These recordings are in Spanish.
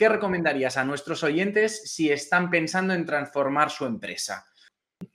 ¿qué recomendarías a nuestros oyentes si están pensando en transformar su empresa?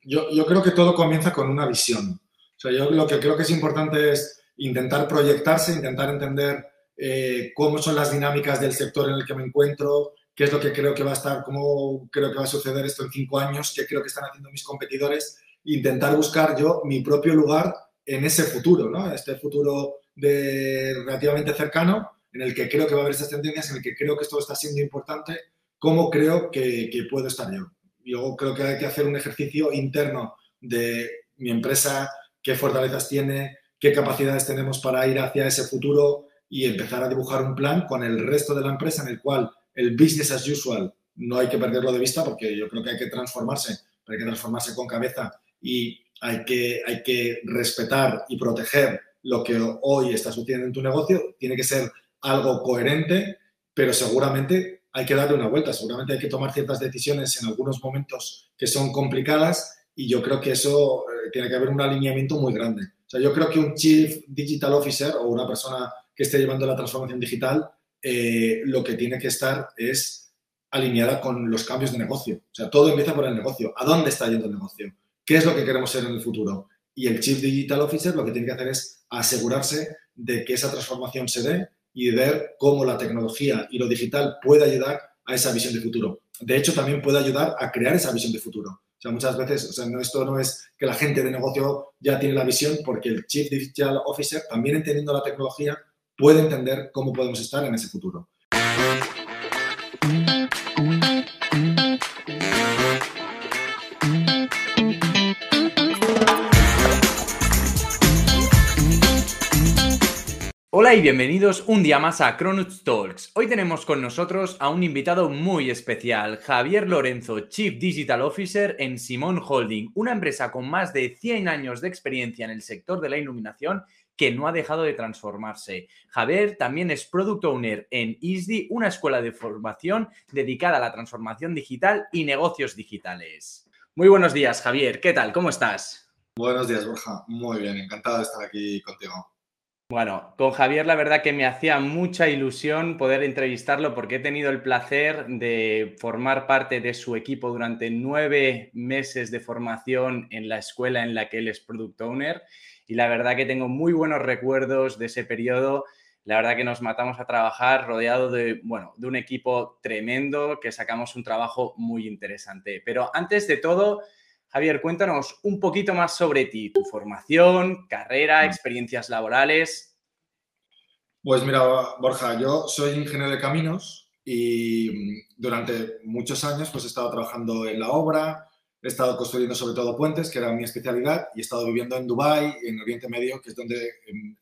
Yo, creo que todo comienza con una visión. O sea, yo lo que creo que es importante es intentar proyectarse, intentar entender eh, cómo son las dinámicas del sector en el que me encuentro, qué es lo que creo que va a estar, cómo creo que va a suceder esto en cinco años, qué creo que están haciendo mis competidores, intentar buscar yo mi propio lugar en ese futuro, ¿no? Este futuro de relativamente cercano, en el que creo que va a haber estas tendencias, en el que creo que esto está siendo importante, cómo creo que, que puedo estar yo. Yo creo que hay que hacer un ejercicio interno de mi empresa, qué fortalezas tiene, qué capacidades tenemos para ir hacia ese futuro y empezar a dibujar un plan con el resto de la empresa en el cual el business as usual no hay que perderlo de vista porque yo creo que hay que transformarse, hay que transformarse con cabeza y hay que, hay que respetar y proteger lo que hoy está sucediendo en tu negocio. Tiene que ser algo coherente, pero seguramente hay que darle una vuelta, seguramente hay que tomar ciertas decisiones en algunos momentos que son complicadas y yo creo que eso eh, tiene que haber un alineamiento muy grande. O sea, yo creo que un Chief Digital Officer o una persona que esté llevando la transformación digital, eh, lo que tiene que estar es alineada con los cambios de negocio. O sea, todo empieza por el negocio. ¿A dónde está yendo el negocio? ¿Qué es lo que queremos ser en el futuro? Y el Chief Digital Officer lo que tiene que hacer es asegurarse de que esa transformación se dé y ver cómo la tecnología y lo digital puede ayudar a esa visión de futuro. De hecho, también puede ayudar a crear esa visión de futuro. O sea, muchas veces, o sea, esto no es que la gente de negocio ya tiene la visión, porque el Chief Digital Officer, también entendiendo la tecnología, puede entender cómo podemos estar en ese futuro. Hola y bienvenidos un día más a Cronut Talks. Hoy tenemos con nosotros a un invitado muy especial, Javier Lorenzo, Chief Digital Officer en Simón Holding, una empresa con más de 100 años de experiencia en el sector de la iluminación que no ha dejado de transformarse. Javier también es Product Owner en ISDI, una escuela de formación dedicada a la transformación digital y negocios digitales. Muy buenos días, Javier. ¿Qué tal? ¿Cómo estás? Buenos días, Borja. Muy bien, encantado de estar aquí contigo. Bueno, con Javier la verdad que me hacía mucha ilusión poder entrevistarlo porque he tenido el placer de formar parte de su equipo durante nueve meses de formación en la escuela en la que él es product owner y la verdad que tengo muy buenos recuerdos de ese periodo. La verdad que nos matamos a trabajar rodeado de, bueno, de un equipo tremendo que sacamos un trabajo muy interesante. Pero antes de todo, Javier, cuéntanos un poquito más sobre ti, tu formación, carrera, mm. experiencias laborales. Pues mira, Borja, yo soy ingeniero de caminos y mm, durante muchos años pues he estado trabajando en la obra, he estado construyendo sobre todo puentes, que era mi especialidad, y he estado viviendo en Dubái, en Oriente Medio, que es donde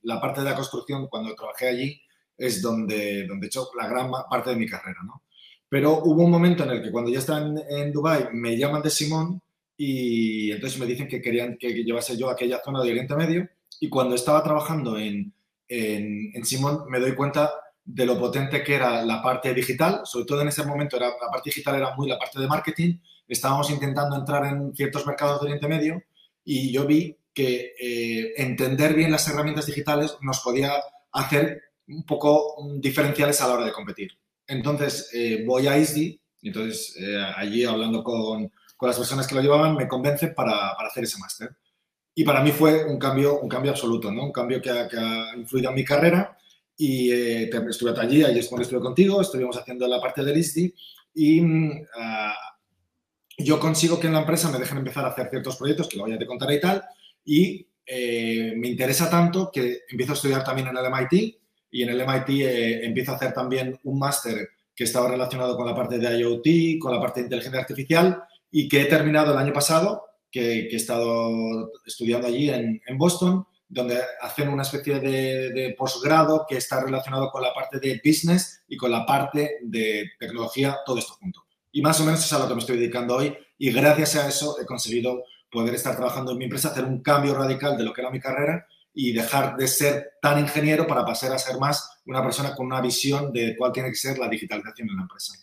la parte de la construcción, cuando trabajé allí, es donde, donde he hecho la gran parte de mi carrera, ¿no? Pero hubo un momento en el que cuando ya estaba en, en Dubái me llaman de Simón y entonces me dicen que querían que llevase yo a aquella zona de Oriente Medio y cuando estaba trabajando en, en, Simón me doy cuenta de lo potente que era la parte digital, sobre todo en ese momento era, la parte digital era muy la parte de marketing, estábamos intentando entrar en ciertos mercados de Oriente Medio y yo vi que eh, entender bien las herramientas digitales nos podía hacer un poco diferenciales a la hora de competir. Entonces eh, voy a ISDI, entonces eh, allí hablando con, con las personas que lo llevaban, me convence para, para hacer ese máster. Y para mí fue un cambio, un cambio absoluto, ¿no? Un cambio que ha, influido en mi carrera y eh, estuve allí, allí es cuando estuve contigo, estuvimos haciendo la parte del ISDI y uh, yo consigo que en la empresa me dejen empezar a hacer ciertos proyectos, que luego ya te contaré y tal, y eh, me interesa tanto que empiezo a estudiar también en el MIT y en el MIT eh, empiezo a hacer también un máster que estaba relacionado con la parte de IoT, con la parte de inteligencia artificial y que he terminado el año pasado, que, he estado estudiando allí en, Boston, donde hacen una especie de, posgrado que está relacionado con la parte de business y con la parte de tecnología, todo esto junto. Y más o menos es a lo que me estoy dedicando hoy y gracias a eso he conseguido poder estar trabajando en mi empresa, hacer un cambio radical de lo que era mi carrera y dejar de ser tan ingeniero para pasar a ser más una persona con una visión de cuál tiene que ser la digitalización en la empresa.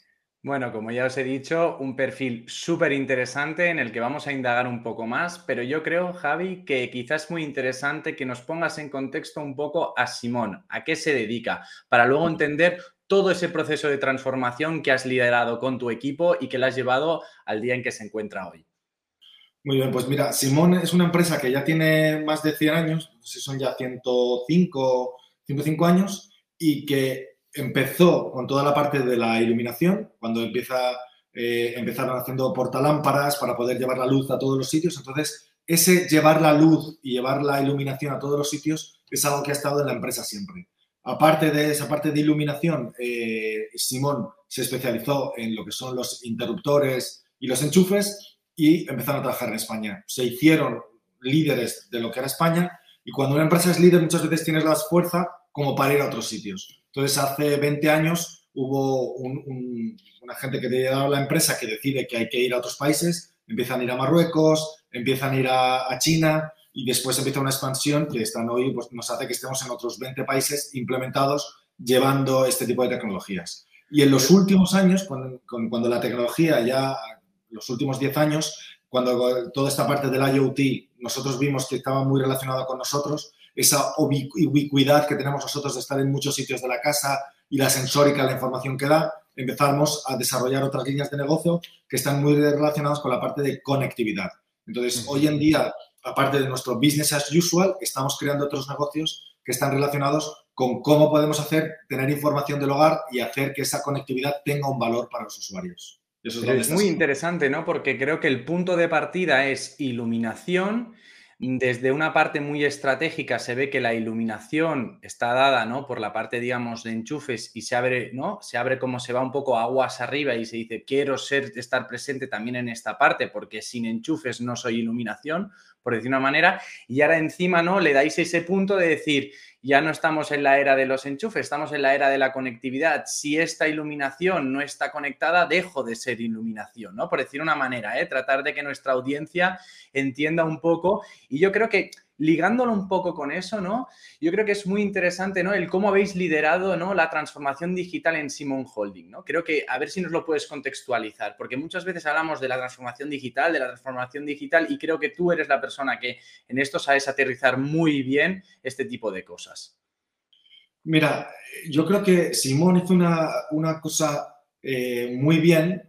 Bueno, como ya os he dicho, un perfil súper interesante en el que vamos a indagar un poco más, pero yo creo, Javi, que quizás es muy interesante que nos pongas en contexto un poco a Simón, a qué se dedica, para luego entender todo ese proceso de transformación que has liderado con tu equipo y que le has llevado al día en que se encuentra hoy. Muy bien, pues mira, Simón es una empresa que ya tiene más de 100 años, no sé si son ya 105, 105 años, y que empezó con toda la parte de la iluminación, cuando empieza, eh, empezaron haciendo portalámparas para poder llevar la luz a todos los sitios. Entonces, ese llevar la luz y llevar la iluminación a todos los sitios es algo que ha estado en la empresa siempre. Aparte de esa parte de iluminación, eh, Simón se especializó en lo que son los interruptores y los enchufes y empezaron a trabajar en España. Se hicieron líderes de lo que era España y cuando una empresa es líder muchas veces tienes la fuerza como para ir a otros sitios. Entonces hace 20 años hubo una gente que lleva la empresa que decide que hay que ir a otros países, empiezan a ir a Marruecos, empiezan a ir a, China y después empieza una expansión que están hoy pues, nos hace que estemos en otros 20 países implementados llevando este tipo de tecnologías. Y en los últimos años, cuando, cuando la tecnología ya, los últimos 10 años, cuando toda esta parte del IoT nosotros vimos que estaba muy relacionada con nosotros, esa ubicuidad que tenemos nosotros de estar en muchos sitios de la casa y la sensórica, la información que da, empezamos a desarrollar otras líneas de negocio que están muy relacionadas con la parte de conectividad. Entonces, hoy en día, aparte de nuestro business as usual, estamos creando otros negocios que están relacionados con cómo podemos hacer, tener información del hogar y hacer que esa conectividad tenga un valor para los usuarios. Eso es, es muy interesante, ¿no? Porque creo que el punto de partida es iluminación desde una parte muy estratégica se ve que la iluminación está dada, ¿no? Por la parte, digamos, de enchufes y se abre, ¿no? Se abre como se va un poco aguas arriba y se dice, quiero ser, estar presente también en esta parte porque sin enchufes no soy iluminación, por decir una manera. Y ahora encima, ¿no? Le dais ese punto de decir, ya no estamos en la era de los enchufes, estamos en la era de la conectividad. Si esta iluminación no está conectada, dejo de ser iluminación, ¿no? Por decir una manera, ¿eh? Tratar de que nuestra audiencia entienda un poco. Y yo creo que ligándolo un poco con eso, ¿no? Yo creo que es muy interesante, ¿no? El cómo habéis liderado, ¿no? La transformación digital en Simon Holding, ¿no? Creo que a ver si nos lo puedes contextualizar, porque muchas veces hablamos de la transformación digital, de la transformación digital, y creo que tú eres la persona que en esto sabes aterrizar muy bien este tipo de cosas. Mira, yo creo que Simón hizo una, cosa eh, muy bien,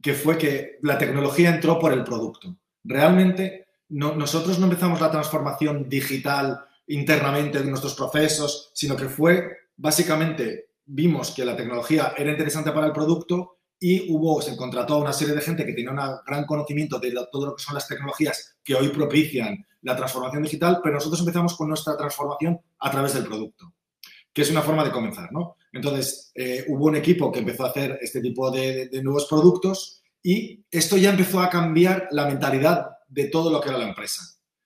que fue que la tecnología entró por el producto. Realmente nosotros no empezamos la transformación digital internamente de nuestros procesos, sino que fue básicamente vimos que la tecnología era interesante para el producto y hubo, se contrató a una serie de gente que tenía un gran conocimiento de todo lo que son las tecnologías que hoy propician la transformación digital, pero nosotros empezamos con nuestra transformación a través del producto, que es una forma de comenzar, ¿no? Entonces, eh, hubo un equipo que empezó a hacer este tipo de nuevos productos y esto ya empezó a cambiar la mentalidad de todo lo que era la empresa.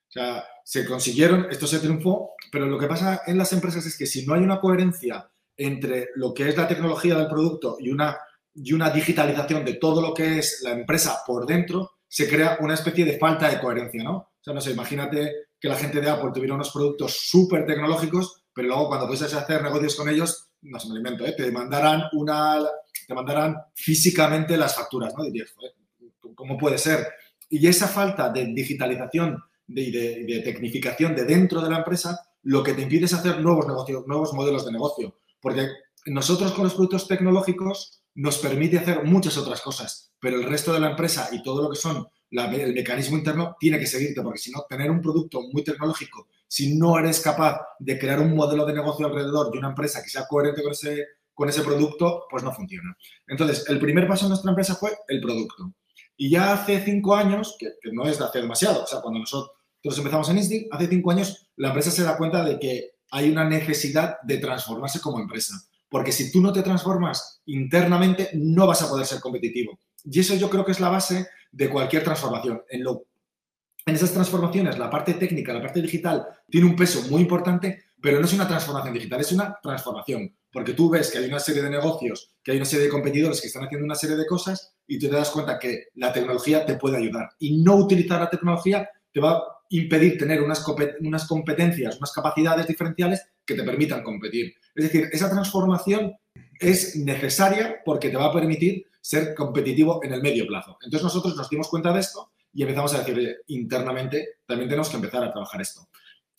O sea, se consiguieron, esto se triunfó, pero lo que pasa en las empresas es que si no hay una coherencia entre lo que es la tecnología del producto y una, y una digitalización de todo lo que es la empresa por dentro, se crea una especie de falta de coherencia, ¿no? O sea, no sé, imagínate que la gente de Apple tuviera unos productos súper tecnológicos, pero luego cuando fueses a hacer negocios con ellos, no se me invento, ¿eh? te mandarán una, te mandarán físicamente las facturas, ¿no? Dirías, ¿cómo puede ser? Y esa falta de digitalización y de, tecnificación de dentro de la empresa, lo que te impide es hacer nuevos negocios, nuevos modelos de negocio. Porque nosotros con los productos tecnológicos nos permite hacer muchas otras cosas, pero el resto de la empresa y todo lo que son el mecanismo interno tiene que seguirte, porque si no, tener un producto muy tecnológico, si no eres capaz de crear un modelo de negocio alrededor de una empresa que sea coherente con ese, con ese producto, pues no funciona. Entonces, el primer paso en nuestra empresa fue el producto. Y ya hace cinco años, que, no es de hace demasiado, o sea, cuando nosotros empezamos en Instinct, hace cinco años la empresa se da cuenta de que hay una necesidad de transformarse como empresa. Porque si tú no te transformas internamente, no vas a poder ser competitivo. Y eso yo creo que es la base de cualquier transformación. En, lo, en esas transformaciones, la parte técnica, la parte digital, tiene un peso muy importante, pero no es una transformación digital, es una transformación. Porque tú ves que hay una serie de negocios, que hay una serie de competidores que están haciendo una serie de cosas y te das cuenta que la tecnología te puede ayudar. Y no utilizar la tecnología te va a impedir tener unas, unas competencias, unas capacidades diferenciales que te permitan competir. Es decir, esa transformación es necesaria porque te va a permitir ser competitivo en el medio plazo. Entonces nosotros nos dimos cuenta de esto y empezamos a decir, internamente también tenemos que empezar a trabajar esto.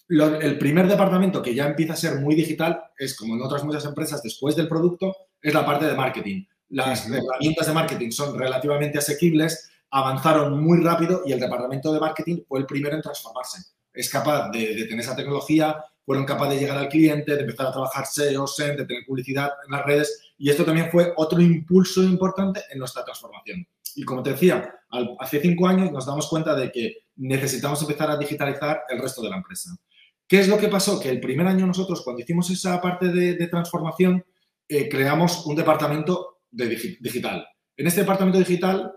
el primer departamento que ya empieza a ser muy digital es, como en otras muchas empresas, después del producto, es la parte de marketing. Las herramientas de marketing son relativamente asequibles, avanzaron muy rápido y el departamento de marketing fue el primero en transformarse. Es capaz de, tener esa tecnología, fueron capaces de llegar al cliente, de empezar a trabajar SEO, SEM, de tener publicidad en las redes y esto también fue otro impulso importante en nuestra transformación. Y como te decía, hace cinco años nos damos cuenta de que necesitamos empezar a digitalizar el resto de la empresa. ¿Qué es lo que pasó? Que el primer año nosotros, cuando hicimos esa parte de, transformación, eh, creamos un departamento de digital. En este departamento digital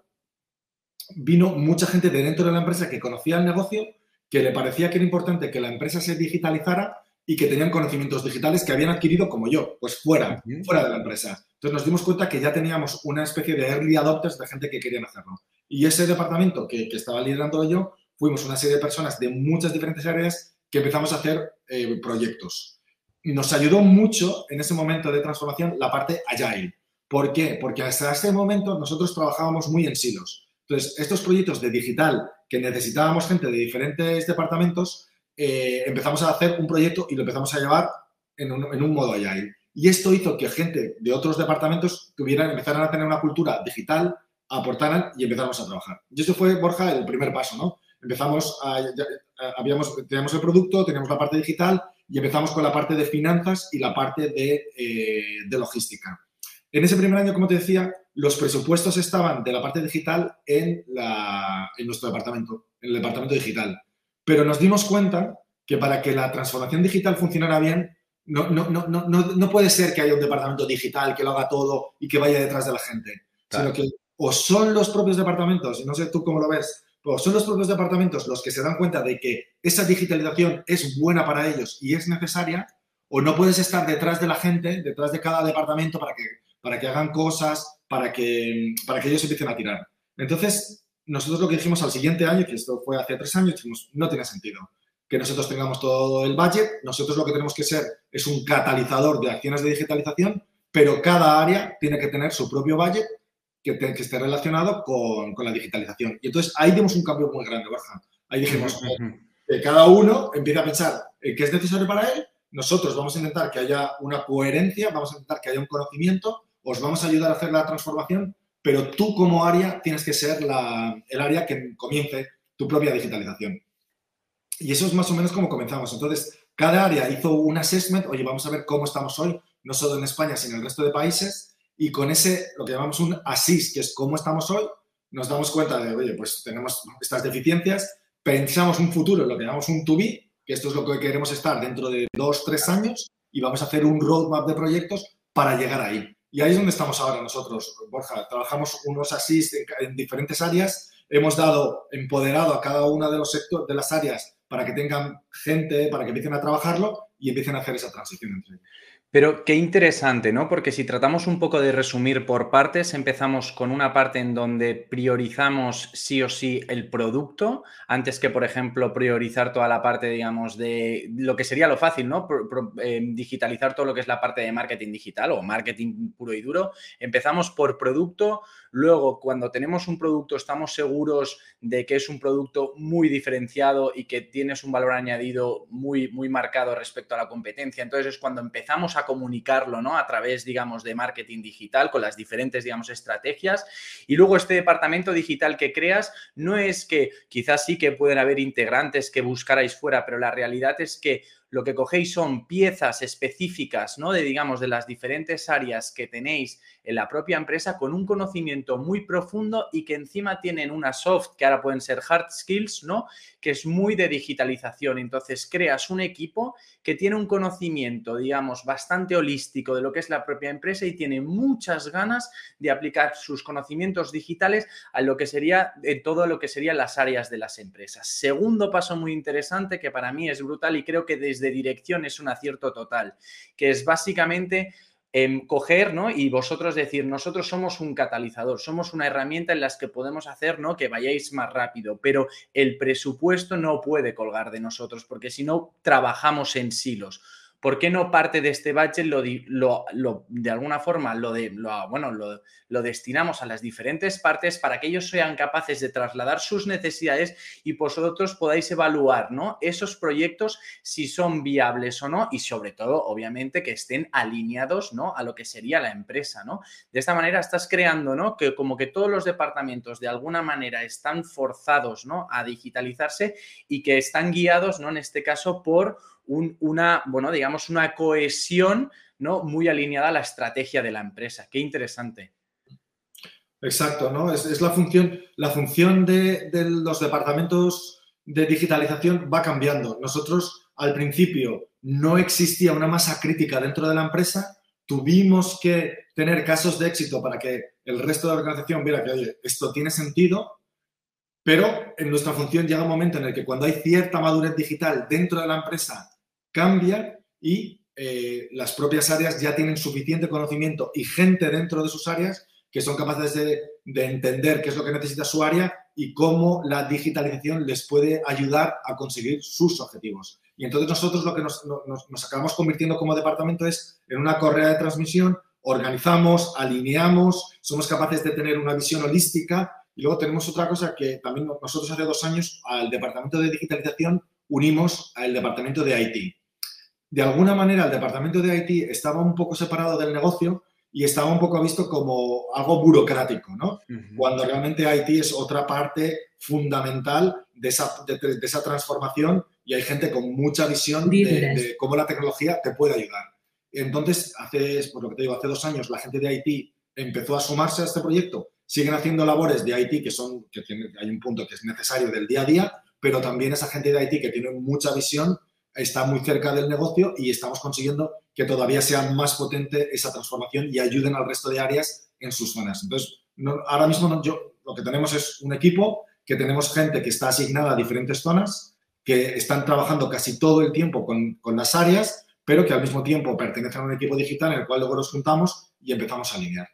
vino mucha gente de dentro de la empresa que conocía el negocio, que le parecía que era importante que la empresa se digitalizara y que tenían conocimientos digitales que habían adquirido como yo, pues fuera, fuera de la empresa. Entonces nos dimos cuenta que ya teníamos una especie de early adopters de gente que querían hacerlo. Y ese departamento que, que estaba liderando yo, fuimos una serie de personas de muchas diferentes áreas que empezamos a hacer eh, proyectos. Nos ayudó mucho en ese momento de transformación la parte agile. ¿Por qué? Porque hasta ese momento nosotros trabajábamos muy en silos. Entonces, estos proyectos de digital que necesitábamos gente de diferentes departamentos, eh, empezamos a hacer un proyecto y lo empezamos a llevar en un, modo agile. Y esto hizo que gente de otros departamentos tuvieran, empezaran a tener una cultura digital, aportaran y empezamos a trabajar. Y esto fue, Borja, el primer paso, ¿no? Empezamos a, teníamos el producto, teníamos la parte digital y empezamos con la parte de finanzas y la parte de, eh, de logística. En ese primer año, como te decía, los presupuestos estaban de la parte digital en, la, en nuestro departamento, en el departamento digital. Pero nos dimos cuenta que para que la transformación digital funcionara bien, no, no, no, no, no puede ser que haya un departamento digital que lo haga todo y que vaya detrás de la gente, sino que o son los propios departamentos, y no sé tú cómo lo ves, pues son los propios departamentos los que se dan cuenta de que esa digitalización es buena para ellos y es necesaria, o no puedes estar detrás de la gente, detrás de cada departamento para que, para que hagan cosas, para que, para que ellos empiecen a tirar. Entonces, nosotros lo que dijimos al siguiente año, que esto fue hace tres años, dijimos, no tiene sentido que nosotros tengamos todo el budget, nosotros lo que tenemos que ser es un catalizador de acciones de digitalización, pero cada área tiene que tener su propio budget que, que esté relacionado con, con, la digitalización. Y entonces ahí dimos un cambio muy grande, Borja. Ahí dijimos que cada uno empieza a pensar qué es necesario para él, nosotros vamos a intentar que haya una coherencia, vamos a intentar que haya un conocimiento, os vamos a ayudar a hacer la transformación, pero tú como área tienes que ser la, el área que comience tu propia digitalización. Y eso es más o menos como comenzamos. Entonces, cada área hizo un assessment, oye, vamos a ver cómo estamos hoy, no solo en España, sino en el resto de países, y con ese, lo que llamamos un ASIS, que es cómo estamos hoy, nos damos cuenta de, oye, pues tenemos estas deficiencias, pensamos un futuro, lo que llamamos un to be, que esto es lo que queremos estar dentro de dos, tres años, y vamos a hacer un roadmap de proyectos para llegar ahí. Y ahí es donde estamos ahora nosotros, Borja. Trabajamos unos ASIS en, diferentes áreas, hemos dado empoderado a cada una de los sectores, de las áreas para que tengan gente, para que empiecen a trabajarlo y empiecen a hacer esa transición entre ellos. Pero qué interesante, ¿no? Porque si tratamos un poco de resumir por partes, empezamos con una parte en donde priorizamos sí o sí el producto, antes que, por ejemplo, priorizar toda la parte, digamos, de lo que sería lo fácil, ¿no? Eh, digitalizar todo lo que es la parte de marketing digital o marketing puro y duro. Empezamos por producto, luego cuando tenemos un producto estamos seguros de que es un producto muy diferenciado y que tienes un valor añadido muy, muy marcado respecto a la competencia. Entonces es cuando empezamos a comunicarlo, ¿no? A través, digamos, de marketing digital con las diferentes, digamos, estrategias. Y luego este departamento digital que creas no es que quizás sí que pueden haber integrantes que buscarais fuera, pero la realidad es que lo que cogéis son piezas específicas, ¿no? De, digamos, de las diferentes áreas que tenéis en la propia empresa con un conocimiento muy profundo y que encima tienen una soft, que ahora pueden ser hard skills, ¿no? Que es muy de digitalización. Entonces, creas un equipo que tiene un conocimiento, digamos, bastante holístico de lo que es la propia empresa y tiene muchas ganas de aplicar sus conocimientos digitales a lo que sería, en todo lo que serían las áreas de las empresas. Segundo paso muy interesante que para mí es brutal y creo que desde de dirección es un acierto total, que es básicamente em, coger, ¿no? Y vosotros decir, nosotros somos un catalizador, somos una herramienta en las que podemos hacer, ¿no? Que vayáis más rápido, pero el presupuesto no puede colgar de nosotros, porque si no, trabajamos en silos. ¿Por qué no parte de este budget lo, de alguna forma lo, de, bueno, lo, destinamos a las diferentes partes para que ellos sean capaces de trasladar sus necesidades y vosotros podáis evaluar ¿no? esos proyectos si son viables o no y sobre todo, obviamente, que estén alineados ¿no? a lo que sería la empresa. ¿no? De esta manera estás creando ¿no? que como que todos los departamentos de alguna manera están forzados ¿no? a digitalizarse y que están guiados, ¿no? en este caso, por una, bueno, digamos, una cohesión ¿no? muy alineada a la estrategia de la empresa. Qué interesante. Exacto, ¿no? Es, la función, la función de, los departamentos de digitalización va cambiando. Nosotros al principio no existía una masa crítica dentro de la empresa, tuvimos que tener casos de éxito para que el resto de la organización viera que, oye, esto tiene sentido, pero en nuestra función llega un momento en el que cuando hay cierta madurez digital dentro de la empresa cambia y eh, las propias áreas ya tienen suficiente conocimiento y gente dentro de sus áreas que son capaces de, entender qué es lo que necesita su área y cómo la digitalización les puede ayudar a conseguir sus objetivos. Y entonces nosotros lo que nos, nos acabamos convirtiendo como departamento es en una correa de transmisión, organizamos, alineamos, somos capaces de tener una visión holística y luego tenemos otra cosa que también nosotros hace dos años al departamento de digitalización unimos al departamento de IT de alguna manera el departamento de IT estaba un poco separado del negocio y estaba un poco visto como algo burocrático, ¿no? Cuando realmente IT es otra parte fundamental de esa, de, esa transformación y hay gente con mucha visión de, cómo la tecnología te puede ayudar. Entonces, hace, por lo que te digo, hace dos años la gente de IT empezó a sumarse a este proyecto. Siguen haciendo labores de IT que son, que hay un punto que es necesario del día a día, pero también esa gente de IT que tiene mucha visión está muy cerca del negocio y estamos consiguiendo que todavía sea más potente esa transformación y ayuden al resto de áreas en sus zonas. Entonces, ahora mismo yo, lo que tenemos es un equipo que tenemos gente que está asignada a diferentes zonas, que están trabajando casi todo el tiempo con, con las áreas, pero que al mismo tiempo pertenecen a un equipo digital en el cual luego nos juntamos y empezamos a alinear.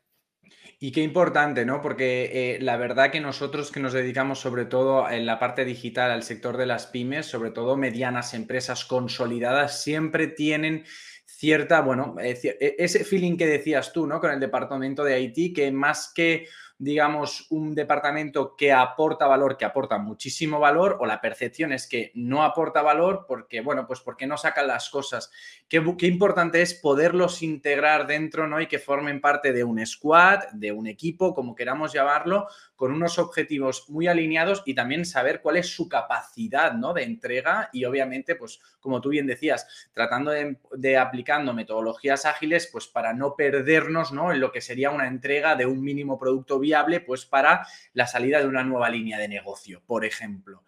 Y qué importante, ¿no? Porque eh, la verdad que nosotros que nos dedicamos sobre todo en la parte digital al sector de las pymes, sobre todo medianas empresas consolidadas, siempre tienen cierta, bueno, eh, e, ese feeling que decías tú, ¿no? Con el departamento de Haití, que más que digamos, un departamento que aporta valor, que aporta muchísimo valor, o la percepción es que no aporta valor porque, bueno, pues porque no sacan las cosas. Qué, qué importante es poderlos integrar dentro, ¿no? Y que formen parte de un squad, de un equipo, como queramos llamarlo, con unos objetivos muy alineados y también saber cuál es su capacidad, ¿no? De entrega y obviamente, pues, como tú bien decías, tratando de, de aplicando metodologías ágiles, pues para no perdernos, ¿no? En lo que sería una entrega de un mínimo producto viable pues para la salida de una nueva línea de negocio, por ejemplo.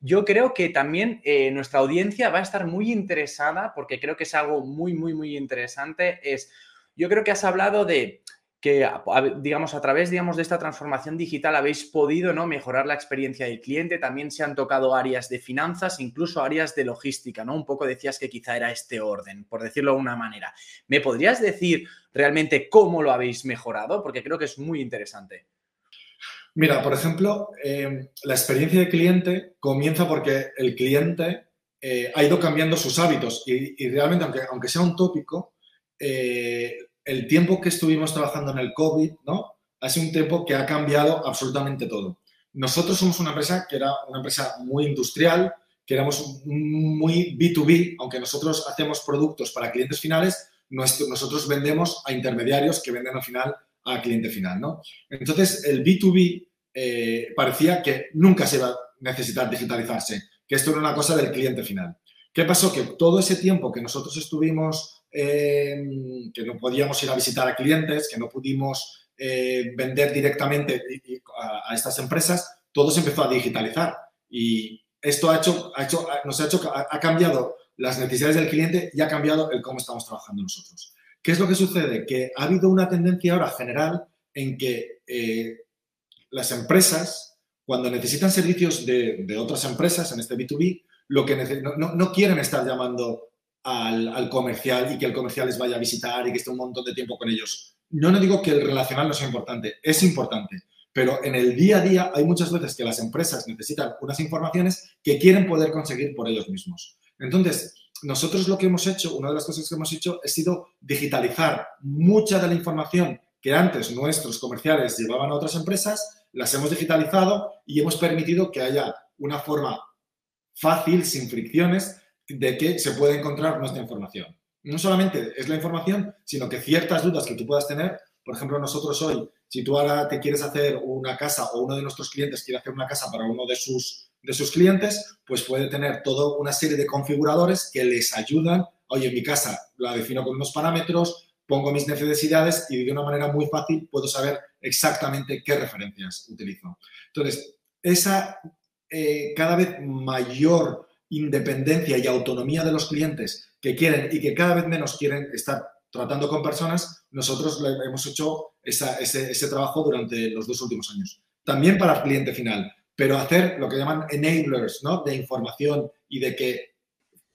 Yo creo que también eh, nuestra audiencia va a estar muy interesada porque creo que es algo muy, muy, muy interesante. Es, yo creo que has hablado de que, digamos, a través, digamos, de esta transformación digital habéis podido, ¿no? Mejorar la experiencia del cliente. También se han tocado áreas de finanzas, incluso áreas de logística, ¿no? Un poco decías que quizá era este orden, por decirlo de una manera. ¿Me podrías decir realmente cómo lo habéis mejorado? Porque creo que es muy interesante. Mira, por ejemplo, eh, la experiencia del cliente comienza porque el cliente eh, ha ido cambiando sus hábitos y, realmente, aunque, aunque, sea un tópico, eh, el tiempo que estuvimos trabajando en el COVID, ¿no? Ha sido un tiempo que ha cambiado absolutamente todo. Nosotros somos una empresa que era una empresa muy industrial, que éramos muy B2B, aunque nosotros hacemos productos para clientes finales, nosotros vendemos a intermediarios que venden al final al cliente final, ¿no? Entonces, el B2B eh, parecía que nunca se iba a necesitar digitalizarse, que esto era una cosa del cliente final. ¿Qué pasó? Que todo ese tiempo que nosotros estuvimos Em, que no podíamos ir a visitar a clientes, que no pudimos eh, vender directamente a, estas empresas, todo se empezó a digitalizar. Y esto ha hecho, ha hecho, nos ha, hecho, ha, cambiado las necesidades del cliente y ha cambiado el cómo estamos trabajando nosotros. ¿Qué es lo que sucede? Que ha habido una tendencia ahora general en que eh, las empresas, cuando necesitan servicios de, otras empresas, en este B2B, lo que no, no, quieren estar llamando al, comercial y que el comercial les vaya a visitar y que esté un montón de tiempo con ellos. Yo no digo que el relacional no sea importante, es importante, pero en el día a día hay muchas veces que las empresas necesitan unas informaciones que quieren poder conseguir por ellos mismos. Entonces, nosotros lo que hemos hecho, una de las cosas que hemos hecho, ha sido digitalizar mucha de la información que antes nuestros comerciales llevaban a otras empresas, las hemos digitalizado y hemos permitido que haya una forma fácil, sin fricciones, de que se puede encontrar nuestra información. No solamente es la información, sino que ciertas dudas que tú puedas tener, por ejemplo, nosotros hoy, si tú ahora te quieres hacer una casa o uno de nuestros clientes quiere hacer una casa para uno de sus, de sus clientes, pues puede tener toda una serie de configuradores que les ayudan. Oye, mi casa la defino con unos parámetros, pongo mis necesidades y de una manera muy fácil puedo saber exactamente qué referencias utilizo. Entonces, esa eh, cada vez mayor independencia y autonomía de los clientes que quieren y que cada vez menos quieren estar tratando con personas, nosotros hemos hecho ese, trabajo durante los dos últimos años. También para el cliente final, pero hacer lo que llaman enablers ¿no? de información y de que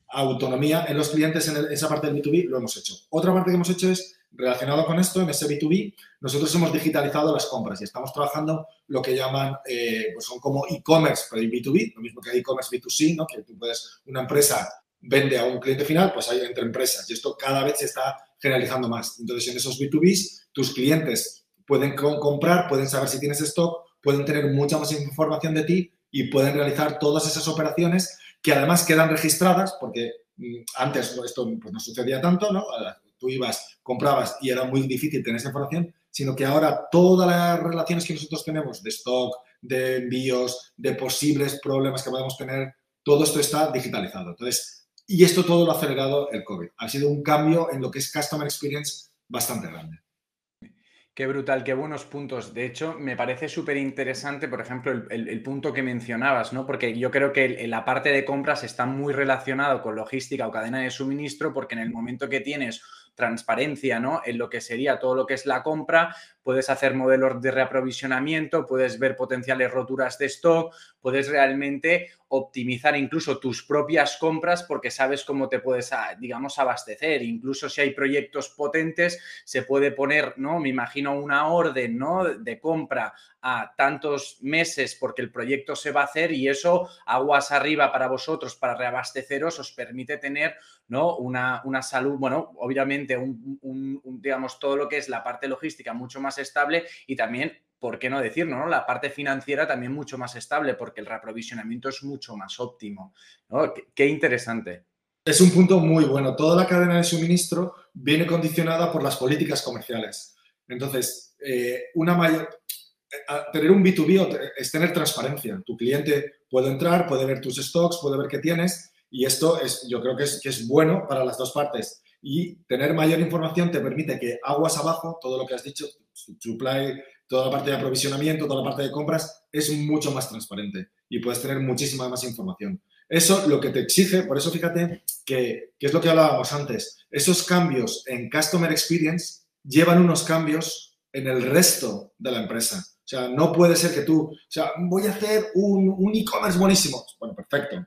autonomía en los clientes en esa parte del B2B lo hemos hecho. Otra parte que hemos hecho es relacionado con esto, en ese B2B, nosotros hemos digitalizado las compras y estamos trabajando lo que llaman, eh, pues son como e-commerce para el B2B, lo mismo que e-commerce B2C, ¿no? que tú puedes, una empresa vende a un cliente final, pues hay entre empresas y esto cada vez se está generalizando más. Entonces, en esos B2Bs, tus clientes pueden comprar, pueden saber si tienes stock, pueden tener mucha más información de ti y pueden realizar todas esas operaciones que además quedan registradas, porque mm, antes esto pues, no sucedía tanto, ¿no? Tú ibas, comprabas y era muy difícil tener esa información, sino que ahora todas las relaciones que nosotros tenemos de stock, de envíos, de posibles problemas que podemos tener, todo esto está digitalizado. Entonces, y esto todo lo ha acelerado el COVID. Ha sido un cambio en lo que es Customer Experience bastante grande. Qué brutal, qué buenos puntos. De hecho, me parece súper interesante, por ejemplo, el, punto que mencionabas, ¿no? Porque yo creo que la parte de compras está muy relacionado con logística o cadena de suministro, porque en el momento que tienes transparencia ¿no? en lo que sería todo lo que es la compra, puedes hacer modelos de reaprovisionamiento, puedes ver potenciales roturas de stock, puedes realmente optimizar incluso tus propias compras porque sabes cómo te puedes, ah, digamos, abastecer. Incluso si hay proyectos potentes, se puede poner, ¿no? Me imagino una orden, ¿no? De compra a tantos meses porque el proyecto se va a hacer y eso, aguas arriba para vosotros, para reabasteceros, os permite tener ¿no? una, una salud, bueno, obviamente, un, digamos, todo lo que es la parte logística mucho más estable y también, ¿por qué no decirlo? ¿no? La parte financiera también mucho más estable porque el reaprovisionamiento es mucho más óptimo. qué interesante. Es un punto muy bueno. Toda la cadena de suministro viene condicionada por las políticas comerciales. Entonces, eh, una mayor, tener un B2B es tener transparencia. Tu cliente puede entrar, puede ver tus stocks, puede ver qué tienes y esto es, yo creo que es bueno para las dos partes. Y tener mayor información te permite que aguas abajo, todo lo que has dicho, supply, toda la parte de aprovisionamiento, toda la parte de compras, es mucho más transparente y puedes tener muchísima más información. Eso lo que te exige, por eso fíjate que, que es lo que hablábamos antes, esos cambios en Customer Experience llevan unos cambios en el resto de la empresa. O sea, no puede ser que tú, o sea, voy a hacer un, e-commerce buenísimo. Bueno, perfecto,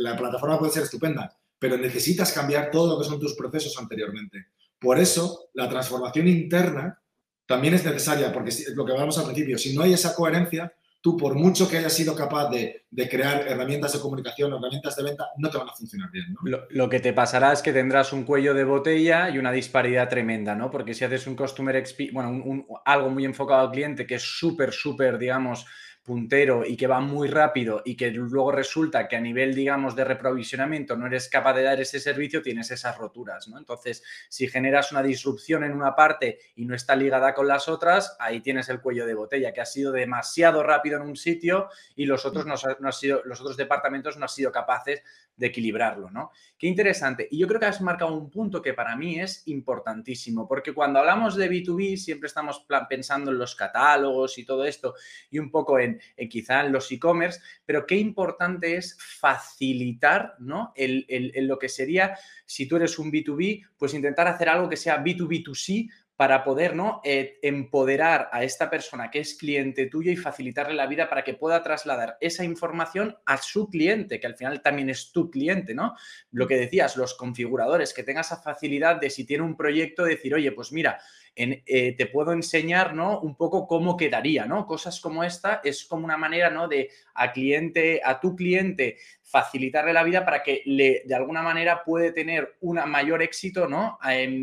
la plataforma puede ser estupenda, pero necesitas cambiar todo lo que son tus procesos anteriormente. Por eso, la transformación interna también es necesaria, porque lo que hablamos al principio, si no hay esa coherencia, tú por mucho que hayas sido capaz de, crear herramientas de comunicación, herramientas de venta, no te van a funcionar bien. Lo, que te pasará es que tendrás un cuello de botella y una disparidad tremenda, ¿no? Porque si haces un customer experience, bueno, algo muy enfocado al cliente que es súper, súper, digamos, puntero y que va muy rápido y que luego resulta que a nivel, digamos, de reprovisionamiento no eres capaz de dar ese servicio, tienes esas roturas, ¿no? Entonces, si generas una disrupción en una parte y no está ligada con las otras, ahí tienes el cuello de botella, que ha sido demasiado rápido en un sitio y los otros, no, no sido, los otros departamentos no han sido capaces de equilibrarlo, ¿no? Qué interesante. Y yo creo que has marcado un punto que para mí es importantísimo, porque cuando hablamos de B2B siempre estamos pensando en los catálogos y todo esto y un poco en, quizá en los e-commerce, pero qué importante es facilitar, ¿no? El, lo que sería, si tú eres un B2B, pues intentar hacer algo que sea B2B2C para poder ¿no? Eh, empoderar a esta persona que es cliente tuyo y facilitarle la vida para que pueda trasladar esa información a su cliente, que al final también es tu cliente, ¿no? Lo que decías, los configuradores, que tenga esa facilidad de si tiene un proyecto, decir, oye, pues mira, eh, te puedo enseñar, ¿no? Un poco cómo quedaría, ¿no? Cosas como esta es como una manera, ¿no? De a cliente, a tu cliente facilitarle la vida para que le, de alguna manera puede tener un mayor éxito, ¿no?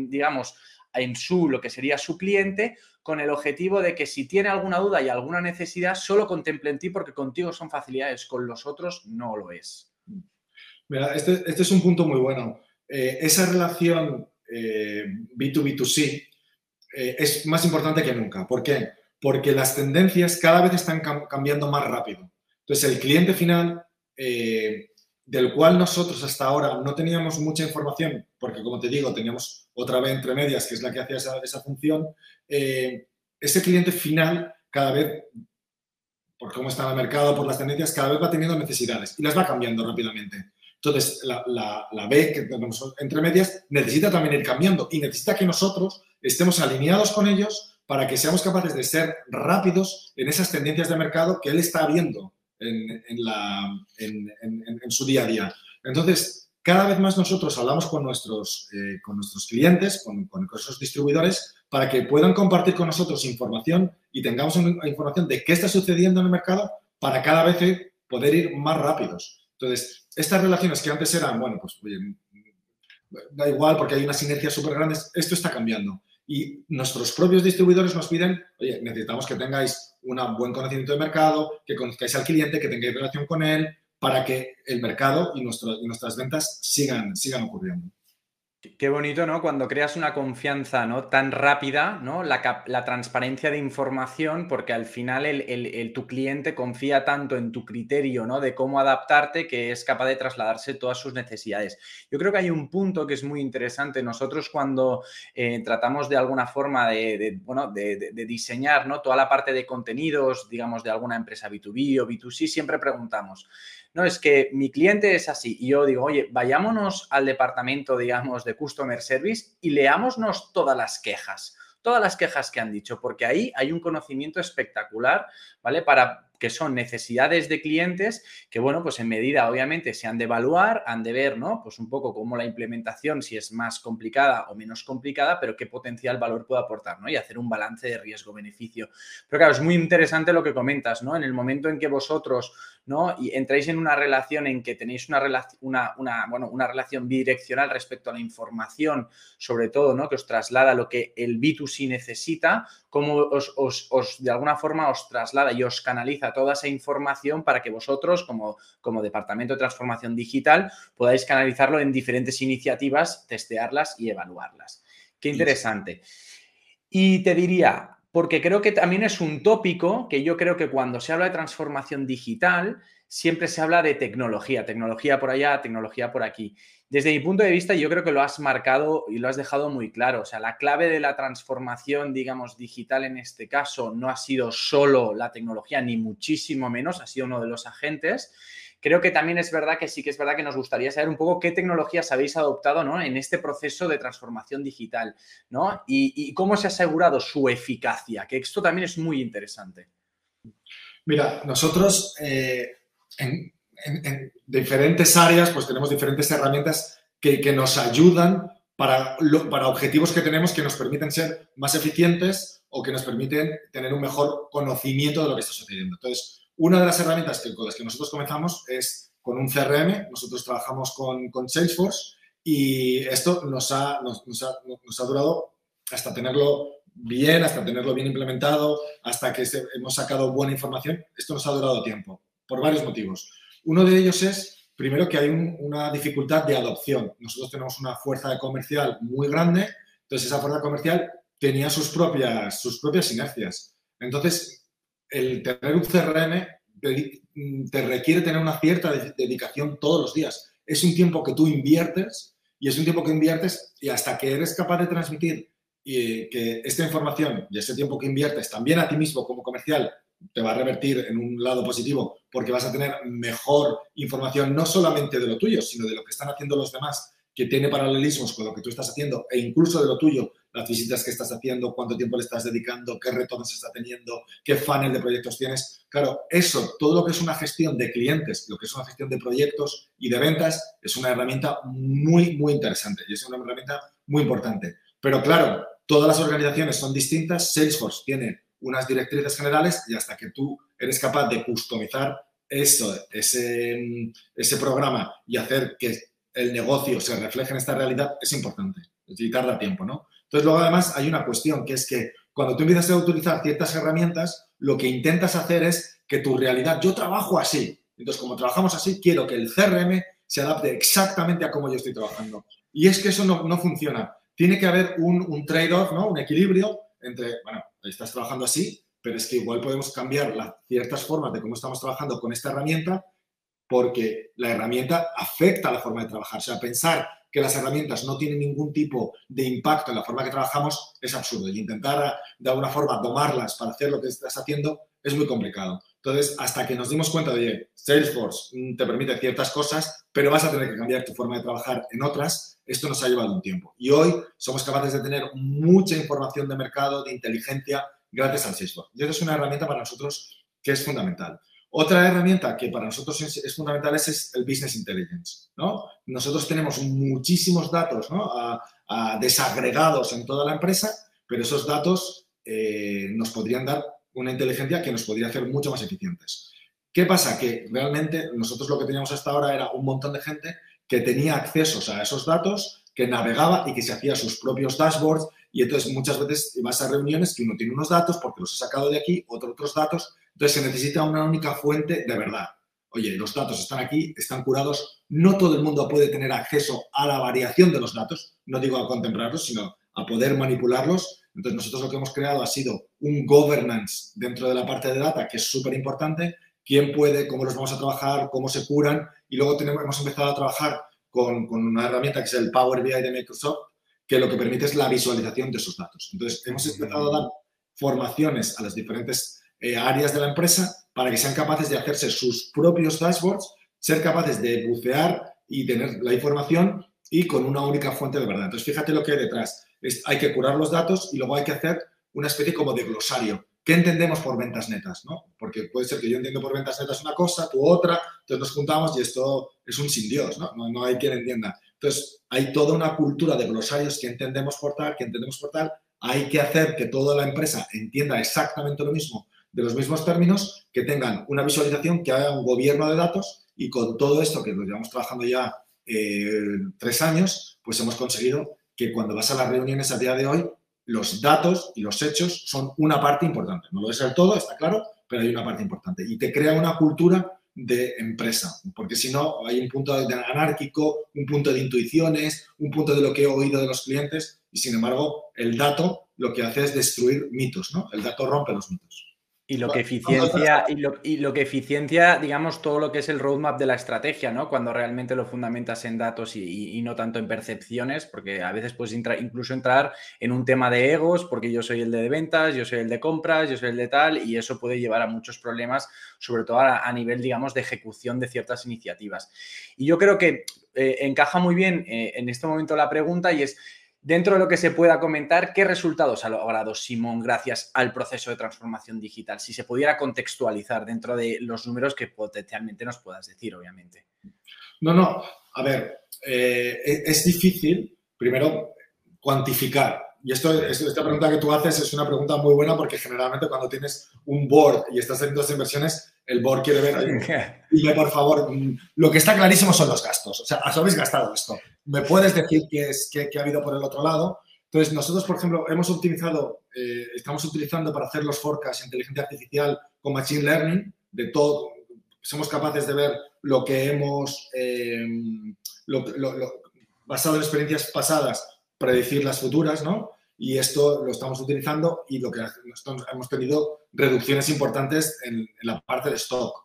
Digamos, en su, lo que sería su cliente, con el objetivo de que si tiene alguna duda y alguna necesidad, solo contemple en ti porque contigo son facilidades, con los otros no lo es. Mira, este, este es un punto muy bueno. Eh, esa relación B2B2C eh, eh, es más importante que nunca. ¿Por qué? Porque las tendencias cada vez están cambiando más rápido. Entonces, el cliente final, del cual nosotros hasta ahora no teníamos mucha información, porque como te digo, teníamos otra vez entre medias, que es la que hacía esa, función, ese cliente final cada vez por cómo está el mercado, por las tendencias, cada vez va teniendo necesidades y las va cambiando rápidamente. Entonces, la, B que tenemos entre medias necesita también ir cambiando y necesita que nosotros estemos alineados con ellos para que seamos capaces de ser rápidos en esas tendencias de mercado que él está viendo en, su día a día. Entonces, cada vez más nosotros hablamos con nuestros, eh, con nuestros clientes, con, esos distribuidores, para que puedan compartir con nosotros información y tengamos información de qué está sucediendo en el mercado para cada vez poder ir más rápidos. Entonces, estas relaciones que antes eran, bueno, pues da igual porque hay una sinergia súper grande, esto está cambiando. Y nuestros propios distribuidores nos piden, oye, necesitamos que tengáis un buen conocimiento de mercado, que conozcáis al cliente, que tengáis relación con él, para que el mercado y, nuestras ventas sigan, sigan ocurriendo. Qué bonito, ¿no? Cuando creas una confianza ¿no? tan rápida, ¿no? La, transparencia de información, porque al final el, tu cliente confía tanto en tu criterio ¿no? de cómo adaptarte que es capaz de trasladarse todas sus necesidades. Yo creo que hay un punto que es muy interesante. Nosotros cuando eh, tratamos de alguna forma de, bueno, de, diseñar ¿no? toda la parte de contenidos, digamos, de alguna empresa B2B o B2C, siempre preguntamos, no, es que mi cliente es así. Y yo digo, oye, vayámonos al departamento, digamos, de Customer Service y leámonos todas las quejas todas las quejas que han dicho, porque ahí hay un conocimiento espectacular, ¿vale? Para que son necesidades de clientes que, bueno, pues en medida, obviamente, se han de evaluar, han de ver, ¿no? Pues un poco cómo la implementación, si es más complicada o menos complicada, pero qué potencial valor puede aportar, ¿no? Y hacer un balance de riesgo-beneficio. Pero claro, es muy interesante lo que comentas, ¿no? En el momento en que vosotros, ¿no? Y entráis en una relación en que tenéis una, una, una, bueno, una relación bidireccional respecto a la información, sobre todo, ¿no? Que os traslada lo que el B2C necesita, cómo os, de alguna forma os traslada y os canaliza toda esa información para que vosotros, como, como Departamento de Transformación Digital, podáis canalizarlo en diferentes iniciativas, testearlas y evaluarlas. Qué interesante. Y te diría, porque creo que también es un tópico que yo creo que cuando se habla de transformación digital, siempre se habla de tecnología, tecnología por allá, tecnología por aquí. Desde mi punto de vista, yo creo que lo has marcado y lo has dejado muy claro. O sea, la clave de la transformación, digamos, digital en este caso no ha sido solo la tecnología, ni muchísimo menos, ha sido uno de los agentes. Creo que también es verdad que sí que es verdad que nos gustaría saber un poco qué tecnologías habéis adoptado ¿no? en este proceso de transformación digital ¿no? y, cómo se ha asegurado su eficacia, que esto también es muy interesante. Mira, nosotros eh, en, en, diferentes áreas, pues tenemos diferentes herramientas que, que nos ayudan para, para, objetivos que tenemos que nos permiten ser más eficientes o que nos permiten tener un mejor conocimiento de lo que está sucediendo. Entonces, una de las herramientas que, con las que nosotros comenzamos es con un CRM. Nosotros trabajamos con, con Salesforce y esto nos ha, nos, nos, ha, nos ha durado hasta tenerlo bien, hasta tenerlo bien implementado, hasta que hemos sacado buena información. Esto nos ha durado tiempo, por varios motivos. Uno de ellos es, primero, que hay una dificultad de adopción. Nosotros tenemos una fuerza comercial muy grande, entonces esa fuerza comercial tenía sus propias, sus propias inercias. Entonces, el tener un CRM te requiere tener una cierta dedicación todos los días. Es un tiempo que tú inviertes y es un tiempo que inviertes y hasta que eres capaz de transmitir y que esta información y ese tiempo que inviertes también a ti mismo como comercial te va a revertir en un lado positivo porque vas a tener mejor información no solamente de lo tuyo, sino de lo que están haciendo los demás, que tiene paralelismos con lo que tú estás haciendo e incluso de lo tuyo, las visitas que estás haciendo, cuánto tiempo le estás dedicando, qué retornos está teniendo, qué funnel de proyectos tienes. Claro, eso, todo lo que es una gestión de clientes, lo que es una gestión de proyectos y de ventas, es una herramienta muy, muy interesante y es una herramienta muy importante. Pero claro, todas las organizaciones son distintas, Salesforce tiene unas directrices generales y hasta que tú eres capaz de customizar eso, ese, ese programa y hacer que el negocio se refleje en esta realidad, es importante y tarda tiempo, ¿no? Entonces, luego además hay una cuestión que es que cuando tú empiezas a utilizar ciertas herramientas, lo que intentas hacer es que tu realidad, yo trabajo así, entonces como trabajamos así, quiero que el CRM se adapte exactamente a cómo yo estoy trabajando. Y es que eso no, no funciona. Tiene que haber un, un trade-off, ¿no? un equilibrio entre, bueno, estás trabajando así, pero es que igual podemos cambiar las ciertas formas de cómo estamos trabajando con esta herramienta porque la herramienta afecta a la forma de trabajar. O sea, pensar que las herramientas no tienen ningún tipo de impacto en la forma que trabajamos es absurdo. Y intentar de alguna forma tomarlas para hacer lo que estás haciendo es muy complicado. Entonces, hasta que nos dimos cuenta de Salesforce mm, te permite ciertas cosas, pero vas a tener que cambiar tu forma de trabajar en otras, esto nos ha llevado un tiempo. Y hoy somos capaces de tener mucha información de mercado, de inteligencia, gracias al Salesforce. Y eso es una herramienta para nosotros que es fundamental. Otra herramienta que para nosotros es, fundamental es, el Business Intelligence. ¿no? Nosotros tenemos muchísimos datos desagregados en toda la empresa, pero esos datos eh, nos podrían dar una inteligencia que nos podría hacer mucho más eficientes. ¿Qué pasa? Que realmente nosotros lo que teníamos hasta ahora era un montón de gente que tenía accesos a esos datos, que navegaba y que se hacía sus propios dashboards y entonces muchas veces vas a reuniones que uno tiene unos datos porque los ha sacado de aquí, otros datos entonces se necesita una única fuente de verdad. Oye, los datos están aquí, están curados. No todo el mundo puede tener acceso a la variación de los datos, no digo a contemplarlos, sino a poder manipularlos. Entonces nosotros lo que hemos creado ha sido un governance dentro de la parte de data que es súper importante. ¿Quién puede? ¿Cómo los vamos a trabajar? ¿Cómo se curan? Y luego tenemos, hemos empezado a trabajar con, con una herramienta que es el Power BI de Microsoft, que lo que permite es la visualización de esos datos. Entonces hemos empezado a dar formaciones a las diferentes eh, áreas de la empresa para que sean capaces de hacerse sus propios dashboards, ser capaces de bucear y tener la información y con una única fuente de verdad. Entonces, fíjate lo que hay detrás. Hay que curar los datos y luego hay que hacer una especie como de glosario. ¿Qué entendemos por ventas netas? ¿no? Porque puede ser que yo entiendo por ventas netas una cosa, tú otra, entonces nos juntamos y esto es un sin Dios, ¿no? No, hay quien entienda. Entonces, hay toda una cultura de glosarios que entendemos por tal, que entendemos por tal. Hay que hacer que toda la empresa entienda exactamente lo mismo de los mismos términos, que tengan una visualización, que haga un gobierno de datos y con todo esto que nos llevamos trabajando ya eh, tres años, pues hemos conseguido que cuando vas a las reuniones a día de hoy, los datos y los hechos son una parte importante. No lo es el todo, está claro, pero hay una parte importante. Y te crea una cultura de empresa, porque si no hay un punto de anárquico, un punto de intuiciones, un punto de lo que he oído de los clientes y sin embargo el dato lo que hace es destruir mitos, ¿no? El dato rompe los mitos. Y lo que eficiencia, y lo, y lo, que eficiencia, digamos, todo lo que es el roadmap de la estrategia, ¿no? Cuando realmente lo fundamentas en datos y, no tanto en percepciones, porque a veces puedes incluso entrar en un tema de egos, porque yo soy el de ventas, yo soy el de compras, yo soy el de tal, y eso puede llevar a muchos problemas, sobre todo a, nivel, digamos, de ejecución de ciertas iniciativas. Y yo creo que eh, encaja muy bien eh, en este momento la pregunta y es Dentro de lo que se pueda comentar, ¿qué resultados ha logrado Simón gracias al proceso de transformación digital? Si se pudiera contextualizar dentro de los números que potencialmente nos puedas decir, obviamente. No, no, a ver, eh, es difícil, primero, cuantificar. Y esto, esta pregunta que tú haces es una pregunta muy buena porque generalmente cuando tienes un board y estás haciendo estas inversiones, el board quiere ver, dime por favor, mm, lo que está clarísimo son los gastos. O sea, ¿has habéis gastado esto? ¿Me puedes decir qué, es, qué, ha habido por el otro lado? Entonces, nosotros, por ejemplo, hemos utilizado, eh, estamos utilizando para hacer los forecasts inteligencia artificial con Machine Learning, de todo, somos capaces de ver lo que hemos, eh, basado en experiencias pasadas, predecir las futuras, ¿no? Y esto lo estamos utilizando y lo que hemos tenido reducciones importantes en, la parte de stock.